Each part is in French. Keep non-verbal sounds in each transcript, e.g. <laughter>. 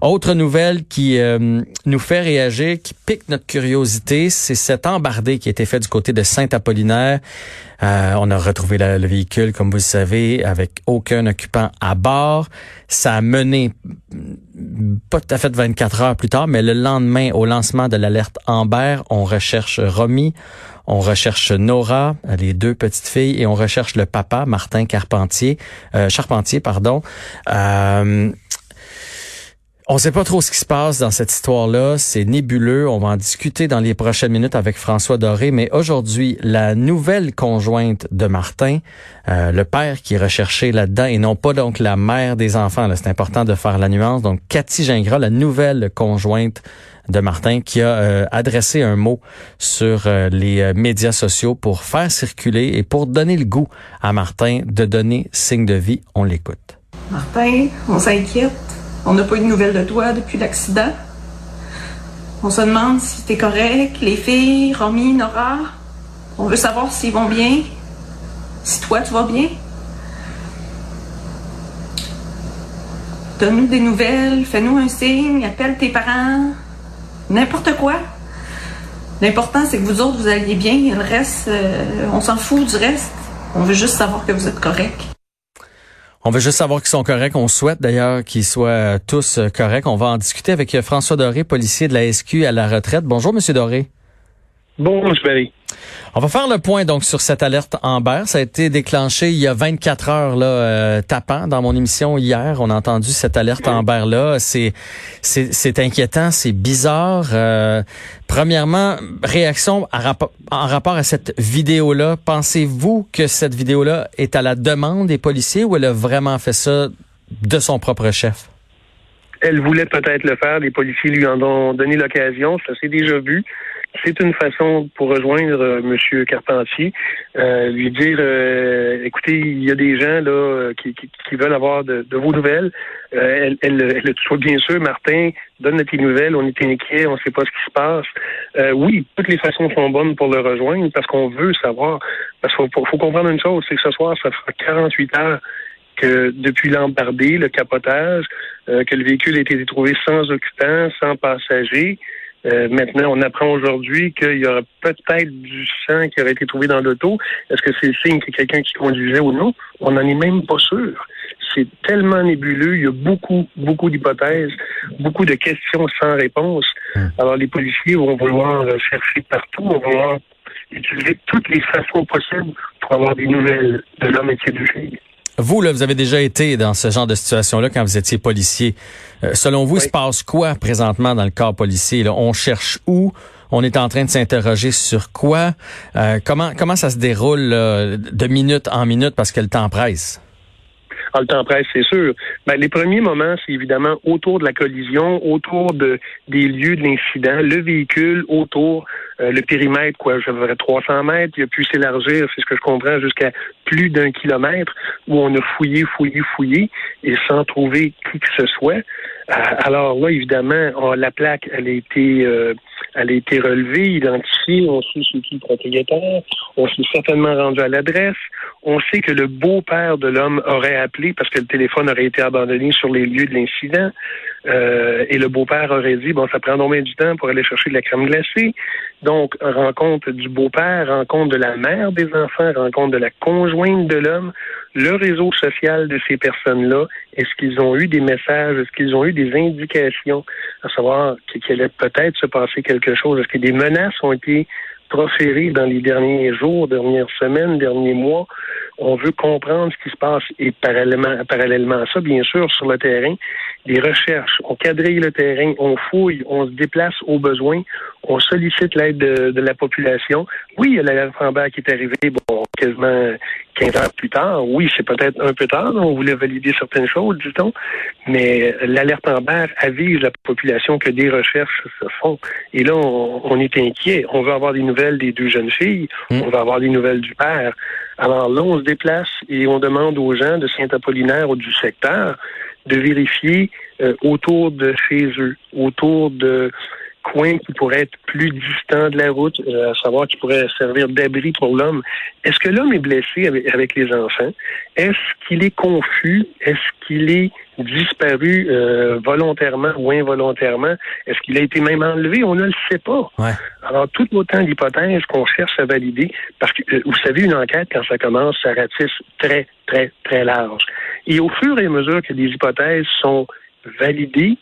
Autre nouvelle qui euh, nous fait réagir, qui pique notre curiosité, c'est cet embardé qui a été fait du côté de Saint-Apollinaire. Euh, on a retrouvé le véhicule, comme vous le savez, avec aucun occupant à bord. Ça a mené pas tout à fait 24 heures plus tard, mais le lendemain, au lancement de l'alerte Amber, on recherche Romy, on recherche Nora, les deux petites filles, et on recherche le papa, Martin Carpentier, euh, Charpentier, pardon. Euh, on ne sait pas trop ce qui se passe dans cette histoire-là. C'est nébuleux. On va en discuter dans les prochaines minutes avec François Doré. Mais aujourd'hui, la nouvelle conjointe de Martin, euh, le père qui est recherché là-dedans, et non pas donc la mère des enfants. C'est important de faire la nuance. Donc, Cathy Gingras, la nouvelle conjointe de Martin, qui a euh, adressé un mot sur euh, les médias sociaux pour faire circuler et pour donner le goût à Martin de donner signe de vie. On l'écoute. Martin, on s'inquiète on n'a pas eu de nouvelles de toi depuis l'accident. On se demande si t'es correct, les filles, Romy, Nora. On veut savoir s'ils vont bien. Si toi, tu vas bien. Donne-nous des nouvelles, fais-nous un signe, appelle tes parents. N'importe quoi. L'important, c'est que vous autres, vous alliez bien. Le reste, euh, on s'en fout du reste. On veut juste savoir que vous êtes correct. On veut juste savoir qu'ils sont corrects. On souhaite d'ailleurs qu'ils soient tous corrects. On va en discuter avec François Doré, policier de la SQ à la retraite. Bonjour, Monsieur Doré. Bonjour, M. On va faire le point donc sur cette alerte Amber. Ça a été déclenché il y a 24 heures là, euh, tapant dans mon émission hier. On a entendu cette alerte Amber là. C'est c'est inquiétant, c'est bizarre. Euh, premièrement, réaction en rapport à cette vidéo là. Pensez-vous que cette vidéo là est à la demande des policiers ou elle a vraiment fait ça de son propre chef? Elle voulait peut-être le faire. Les policiers lui en ont donné l'occasion. Ça s'est déjà vu c'est une façon pour rejoindre euh, M. Carpentier, euh, lui dire euh, écoutez, il y a des gens là qui, veulent avoir de, vos nouvelles. elle, elle, elle, bien sûr, Martin, donne tes nouvelles, on est inquiet, on ne sait pas ce qui se passe. oui, toutes les façons sont bonnes pour le rejoindre parce qu'on veut savoir. Parce qu'il faut, faut, comprendre une chose, c'est que ce soir, ça fera 48 heures que depuis l'embardé, le capotage, que le véhicule a été trouvé sans occupant, sans passager. Euh, maintenant, on apprend aujourd'hui qu'il y aura peut-être du sang qui aurait été trouvé dans l'auto. Est-ce que c'est le signe que quelqu'un qui conduisait ou non? On n'en est même pas sûr. C'est tellement nébuleux. Il y a beaucoup, beaucoup d'hypothèses, beaucoup de questions sans réponse. Hum. Alors, les policiers vont vouloir chercher partout, vont vouloir utiliser toutes les façons possibles pour avoir des nouvelles de l'homme et de ses deux filles. Vous, là, vous avez déjà été dans ce genre de situation-là quand vous étiez policier. Euh, selon vous, il se passe quoi présentement dans le corps policier? Là? On cherche où? On est en train de s'interroger sur quoi? Euh, comment, comment ça se déroule de minute en minute parce que le temps presse? Ah, le temps presse, c'est sûr. Ben, les premiers moments, c'est évidemment autour de la collision, autour de, des lieux de l'incident, le véhicule autour, euh, le périmètre, quoi, je dirais 300 mètres, il a pu s'élargir, c'est ce que je comprends, jusqu'à plus d'un kilomètre, où on a fouillé, fouillé, fouillé, et sans trouver qui que ce soit. Euh, alors là, évidemment, la plaque, elle a été... Euh, elle a été relevée, identifiée, on sait c'est qui le propriétaire, on s'est certainement rendu à l'adresse, on sait que le beau-père de l'homme aurait appelé parce que le téléphone aurait été abandonné sur les lieux de l'incident, euh, et le beau-père aurait dit, bon, ça prend donc du temps pour aller chercher de la crème glacée? Donc, rencontre du beau-père, rencontre de la mère des enfants, rencontre de la conjointe de l'homme, le réseau social de ces personnes-là, est-ce qu'ils ont eu des messages, est-ce qu'ils ont eu des indications? À savoir qu'il allait peut-être se passer quelque chose, est-ce que des menaces ont été proférées dans les derniers jours, dernières semaines, derniers mois? On veut comprendre ce qui se passe et parallèlement, à ça, bien sûr, sur le terrain, des recherches. On quadrille le terrain, on fouille, on se déplace au besoin, on sollicite l'aide de, la population. Oui, il y a l'alerte Amber qui est arrivée, bon, quasiment 15 heures plus tard. Oui, c'est peut-être un peu tard. On voulait valider certaines choses, dit-on. Mais l'alerte Amber avise la population que des recherches se font. Et là, on, est inquiet. On veut avoir des nouvelles des deux jeunes filles. Hmm. On veut avoir des nouvelles du père. Alors là, on se déplace et on demande aux gens de Saint-Apollinaire ou du secteur de vérifier euh, autour de chez eux, autour de coins qui pourraient être plus distants de la route, euh, à savoir qui pourraient servir d'abri pour l'homme. Est-ce que l'homme est blessé avec, avec les enfants? Est-ce qu'il est confus? Est-ce qu'il est disparu euh, volontairement ou involontairement? Est-ce qu'il a été même enlevé? On ne le sait pas. Ouais. Alors, tout autant d'hypothèses qu'on cherche à valider, parce que, euh, vous savez, une enquête, quand ça commence, ça ratisse très, très, très large. Et au fur et à mesure que des hypothèses sont validées,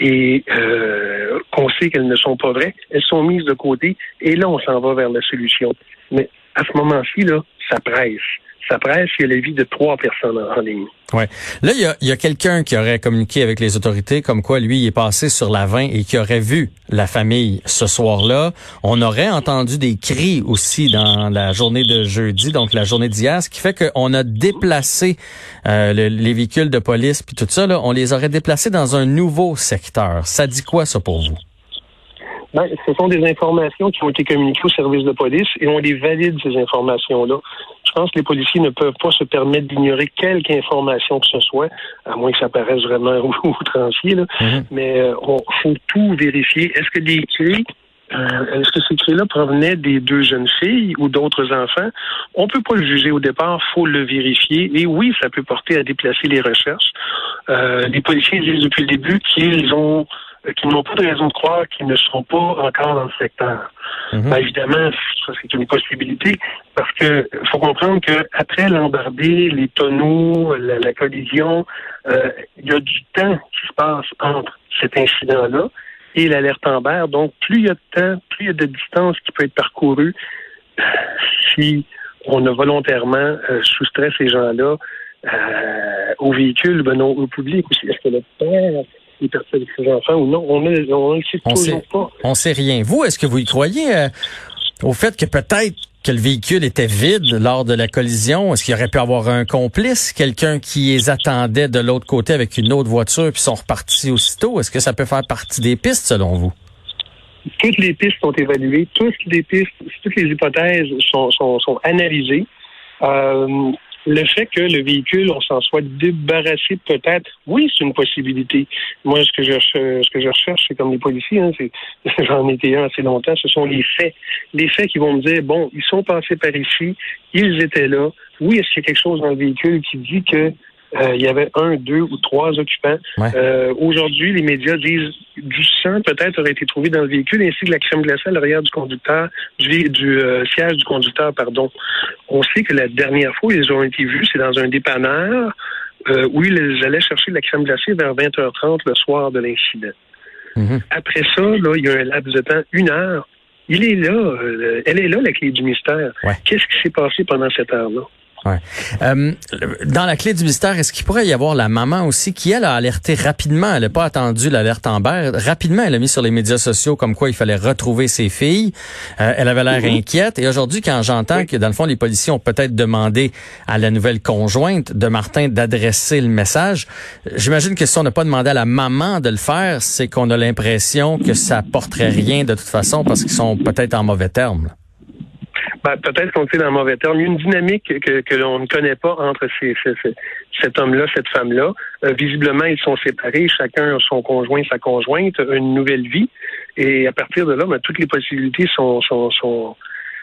et euh, qu'on sait qu'elles ne sont pas vraies, elles sont mises de côté et là, on s'en va vers la solution. Mais à ce moment-ci, là, ça presse. Ça presse, la vie de trois personnes en, ligne. Ouais. Là, il y a, quelqu'un qui aurait communiqué avec les autorités, comme quoi lui est passé sur la 20 et qui aurait vu la famille ce soir-là. On aurait entendu des cris aussi dans la journée de jeudi, donc la journée d'hier, ce qui fait qu'on a déplacé euh, le- les véhicules de police puis tout ça. Là, on les aurait déplacés dans un nouveau secteur. Ça dit quoi ça pour vous? Ben, ce sont des informations qui ont été communiquées au service de police et on les valide, ces informations-là. Je pense que les policiers ne peuvent pas se permettre d'ignorer quelque information que ce soit, à moins que ça paraisse vraiment <laughs> outrancier, là. Mhm. mais euh, on faut tout vérifier. Est-ce que des clés, euh, est-ce que ces clés-là provenaient des deux jeunes filles ou d'autres enfants? On peut pas le juger au départ, faut le vérifier. Et oui, ça peut porter à déplacer les recherches. Euh, les policiers disent depuis le début qu'ils ont euh, qu'ils n'ont pas de raison de croire qu'ils ne sont pas encore dans le secteur. Mhm. Ben, évidemment, ça c'est une possibilité parce que faut comprendre que après l'embardé, les tonneaux, la, la collision, euh, il y a du temps qui se passe entre cet incident-là et l'alerte Amber. Donc, plus il y a de temps, plus il y a de distance qui peut être parcourue euh, si on a volontairement euh, soustrait ces gens-là euh, au véhicule, ben non, au public aussi. Est-ce que le père enfants ou non? On ne on le sait On toujours sait, pas. on sait rien. Vous, est-ce que vous y croyez euh, au fait que peut-être que le véhicule était vide lors de la collision? Est-ce qu'il aurait pu avoir un complice, quelqu'un qui les attendait de l'autre côté avec une autre voiture puis sont repartis aussitôt? Est-ce que ça peut faire partie des pistes selon vous? toutes les pistes sont évaluées, toutes les pistes, toutes les hypothèses sont, sont, sont analysées. Euh, le fait que le véhicule, on s'en soit débarrassé peut-être, oui, c'est une possibilité. Moi, ce que je, ce que je recherche, c'est comme les policiers, hein, <laughs> j'en étais un assez longtemps, ce sont les faits. Les faits qui vont me dire, bon, ils sont passés par ici, ils étaient là. Oui, est-ce qu'il y a quelque chose dans le véhicule qui dit que euh, il y avait un, deux ou trois occupants. Ouais. Euh, Aujourd'hui, les médias disent du sang peut-être aurait été trouvé dans le véhicule ainsi que la crème glacée à l'arrière du conducteur, du, du euh, siège du conducteur, pardon. On sait que la dernière fois où ils ont été vus, c'est dans un dépanneur où ils allaient chercher de la crème glacée vers 20h30 le soir de l'incident. Mhm. Après ça, là, il y a un laps de temps, une heure. Il est là, elle est là, la clé du mystère. Ouais. Qu'est-ce qui s'est passé pendant cette heure-là? Ouais. Euh, dans la clé du mystère, est-ce qu'il pourrait y avoir la maman aussi qui, elle, a alerté rapidement, elle n'a pas attendu l'alerte Amber, rapidement, elle a mis sur les médias sociaux comme quoi il fallait retrouver ses filles. Euh, elle avait l'air inquiète. Et aujourd'hui, quand j'entends que, dans le fond, les policiers ont peut-être demandé à la nouvelle conjointe de Martin d'adresser le message, j'imagine que si on n'a pas demandé à la maman de le faire, c'est qu'on a l'impression que ça porterait rien de toute façon parce qu'ils sont peut-être en mauvais termes. Ben, peut-être qu'on est dans le mauvais terme. Il y a une dynamique que, que l'on ne connaît pas entre ces, ces- ces- cet homme-là, cette femme-là. Euh, visiblement, ils sont séparés. Chacun a son conjoint, sa conjointe, une nouvelle vie. Et à partir de là, ben, toutes les possibilités sont, sont, sont,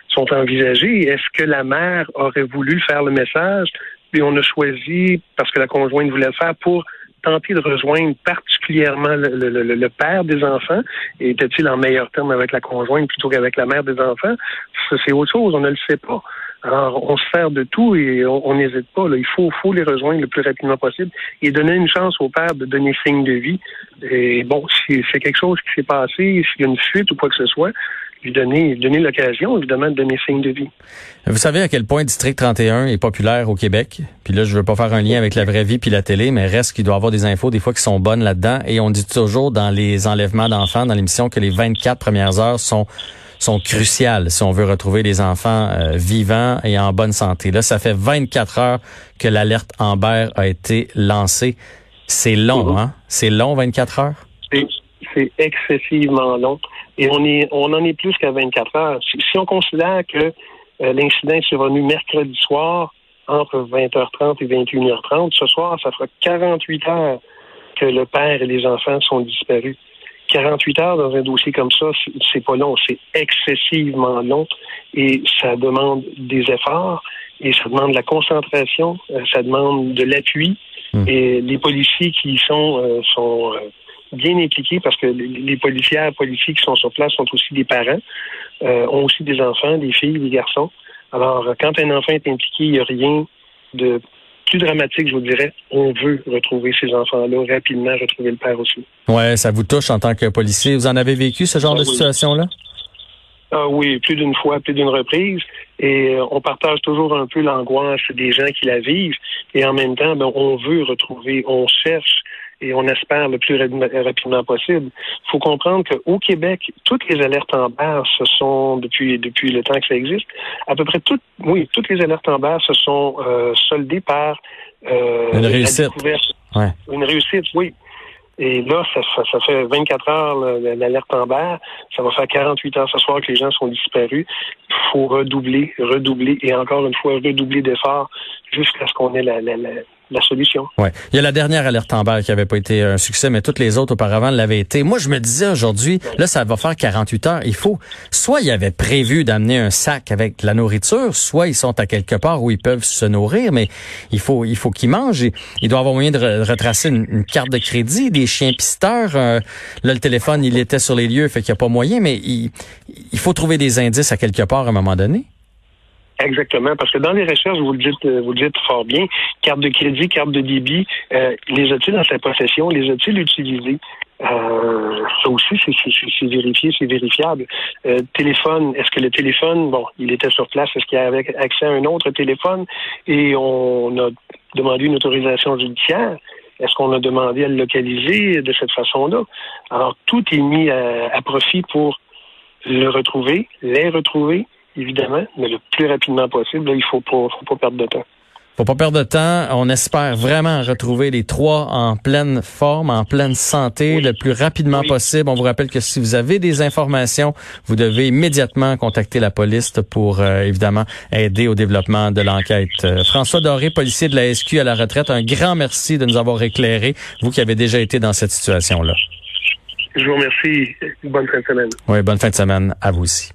sont envisagées. Est-ce que la mère aurait voulu faire le message? Puis on a choisi, parce que la conjointe voulait le faire, pour tenter de rejoindre particulièrement le, le- le- le père des enfants. Était-il en meilleur terme avec la conjointe plutôt qu'avec la mère des enfants? C'est autre chose, on ne le sait pas. Alors, on se sert de tout et on n'hésite pas. Là. Il faut, faut les rejoindre le plus rapidement possible et donner une chance au père de donner signe de vie. Et bon, si c'est quelque chose qui s'est passé, s'il y a une fuite ou quoi que ce soit, lui donner, lui donner l'occasion, évidemment, de donner signe de vie. Vous savez à quel point District 31 est populaire au Québec? Puis là, je veux pas faire un lien avec la vraie vie puis la télé, mais reste qu'il doit avoir des infos des fois qui sont bonnes là-dedans. Et on dit toujours dans les enlèvements d'enfants dans l'émission que les 24 premières heures sont sont cruciales si on veut retrouver les enfants euh, vivants et en bonne santé. Là, ça fait 24 heures que l'alerte Amber a été lancée. C'est long, Mhm. hein? C'est long, 24 heures? C'est- excessivement long. Et on est, on en est plus qu'à 24 heures. Si, si on considère que euh, l'incident est survenu mercredi soir entre 20h30 et 21h30, ce soir, ça fera 48 heures que le père et les enfants sont disparus. 48 heures dans un dossier comme ça, c'est pas long, c'est excessivement long et ça demande des efforts et ça demande de la concentration, euh, ça demande de l'appui hmm. et les policiers qui y sont euh, sont euh, bien impliqués parce que les policières, policiers qui sont sur place sont aussi des parents, ont aussi des enfants, des filles, des garçons. Alors, quand un enfant est impliqué, il n'y a rien de plus dramatique, je vous dirais, on veut retrouver ces enfants-là rapidement, retrouver le père aussi. Ouais, ça vous touche en tant que policier. Vous en avez vécu ce genre ah de situation-là? Ah oui, plus d'une fois, plus d'une reprise. Et euh, on partage toujours un peu l'angoisse des gens qui la vivent. Et en même temps, ben, on veut retrouver, on cherche et on espère le plus rapidement possible. Il faut comprendre qu'au Québec, toutes les alertes en barre se sont, depuis, depuis le temps que ça existe, à peu près toutes, oui, toutes les alertes en barre se sont euh, soldées par euh, une réussite. Ouais. Une réussite, oui. Et là, ça, ça, fait 24 heures l'alerte en barre. Ça va faire 48 heures ce soir que les gens sont disparus. Il faut redoubler, redoubler et encore une fois redoubler d'efforts jusqu'à ce qu'on ait la, la, la solution. Ouais. Il y a la dernière alerte en qui avait pas été un succès, mais toutes les autres auparavant l'avaient été. Moi, je me disais aujourd'hui, là, ça va faire 48 heures. Il faut, soit il avait prévu d'amener un sac avec la nourriture, soit ils sont à quelque part où ils peuvent se nourrir, mais il faut, il faut qu'ils mangent. il doit avoir moyen de retracer une, carte de crédit, des chiens pisteurs. Euh, là, le téléphone, il était sur les lieux, fait qu'il n'y a pas moyen, mais il, il faut trouver des indices à quelque part à un moment donné. Exactement, parce que dans les recherches, vous le dites, euh, vous le dites fort bien, carte de crédit, carte de débit, euh, les a-t-il dans sa possession, les a-t-il utilisés? Euh, ça aussi, c'est vérifié, c'est vérifiable. Euh, téléphone, est-ce que le téléphone, bon, il était sur place, est-ce qu'il avait accès à un autre téléphone? Et on a demandé une autorisation judiciaire? Est-ce qu'on a demandé à le localiser de cette façon-là? Alors, tout est mis à profit pour le retrouver, les retrouver, évidemment, mais le plus rapidement possible. il faut pas, faut pas perdre de temps. Faut pas perdre de temps. On espère vraiment retrouver les trois en pleine forme, en pleine santé, le plus rapidement possible. On vous rappelle que si vous avez des informations, vous devez immédiatement contacter la police pour euh, évidemment aider au développement de l'enquête. Euh, François Doré, policier de la SQ à la retraite, un grand merci de nous avoir éclairé, vous qui avez déjà été dans cette situation-là. Je vous remercie. Bonne fin de semaine. Oui, bonne fin de semaine à vous aussi.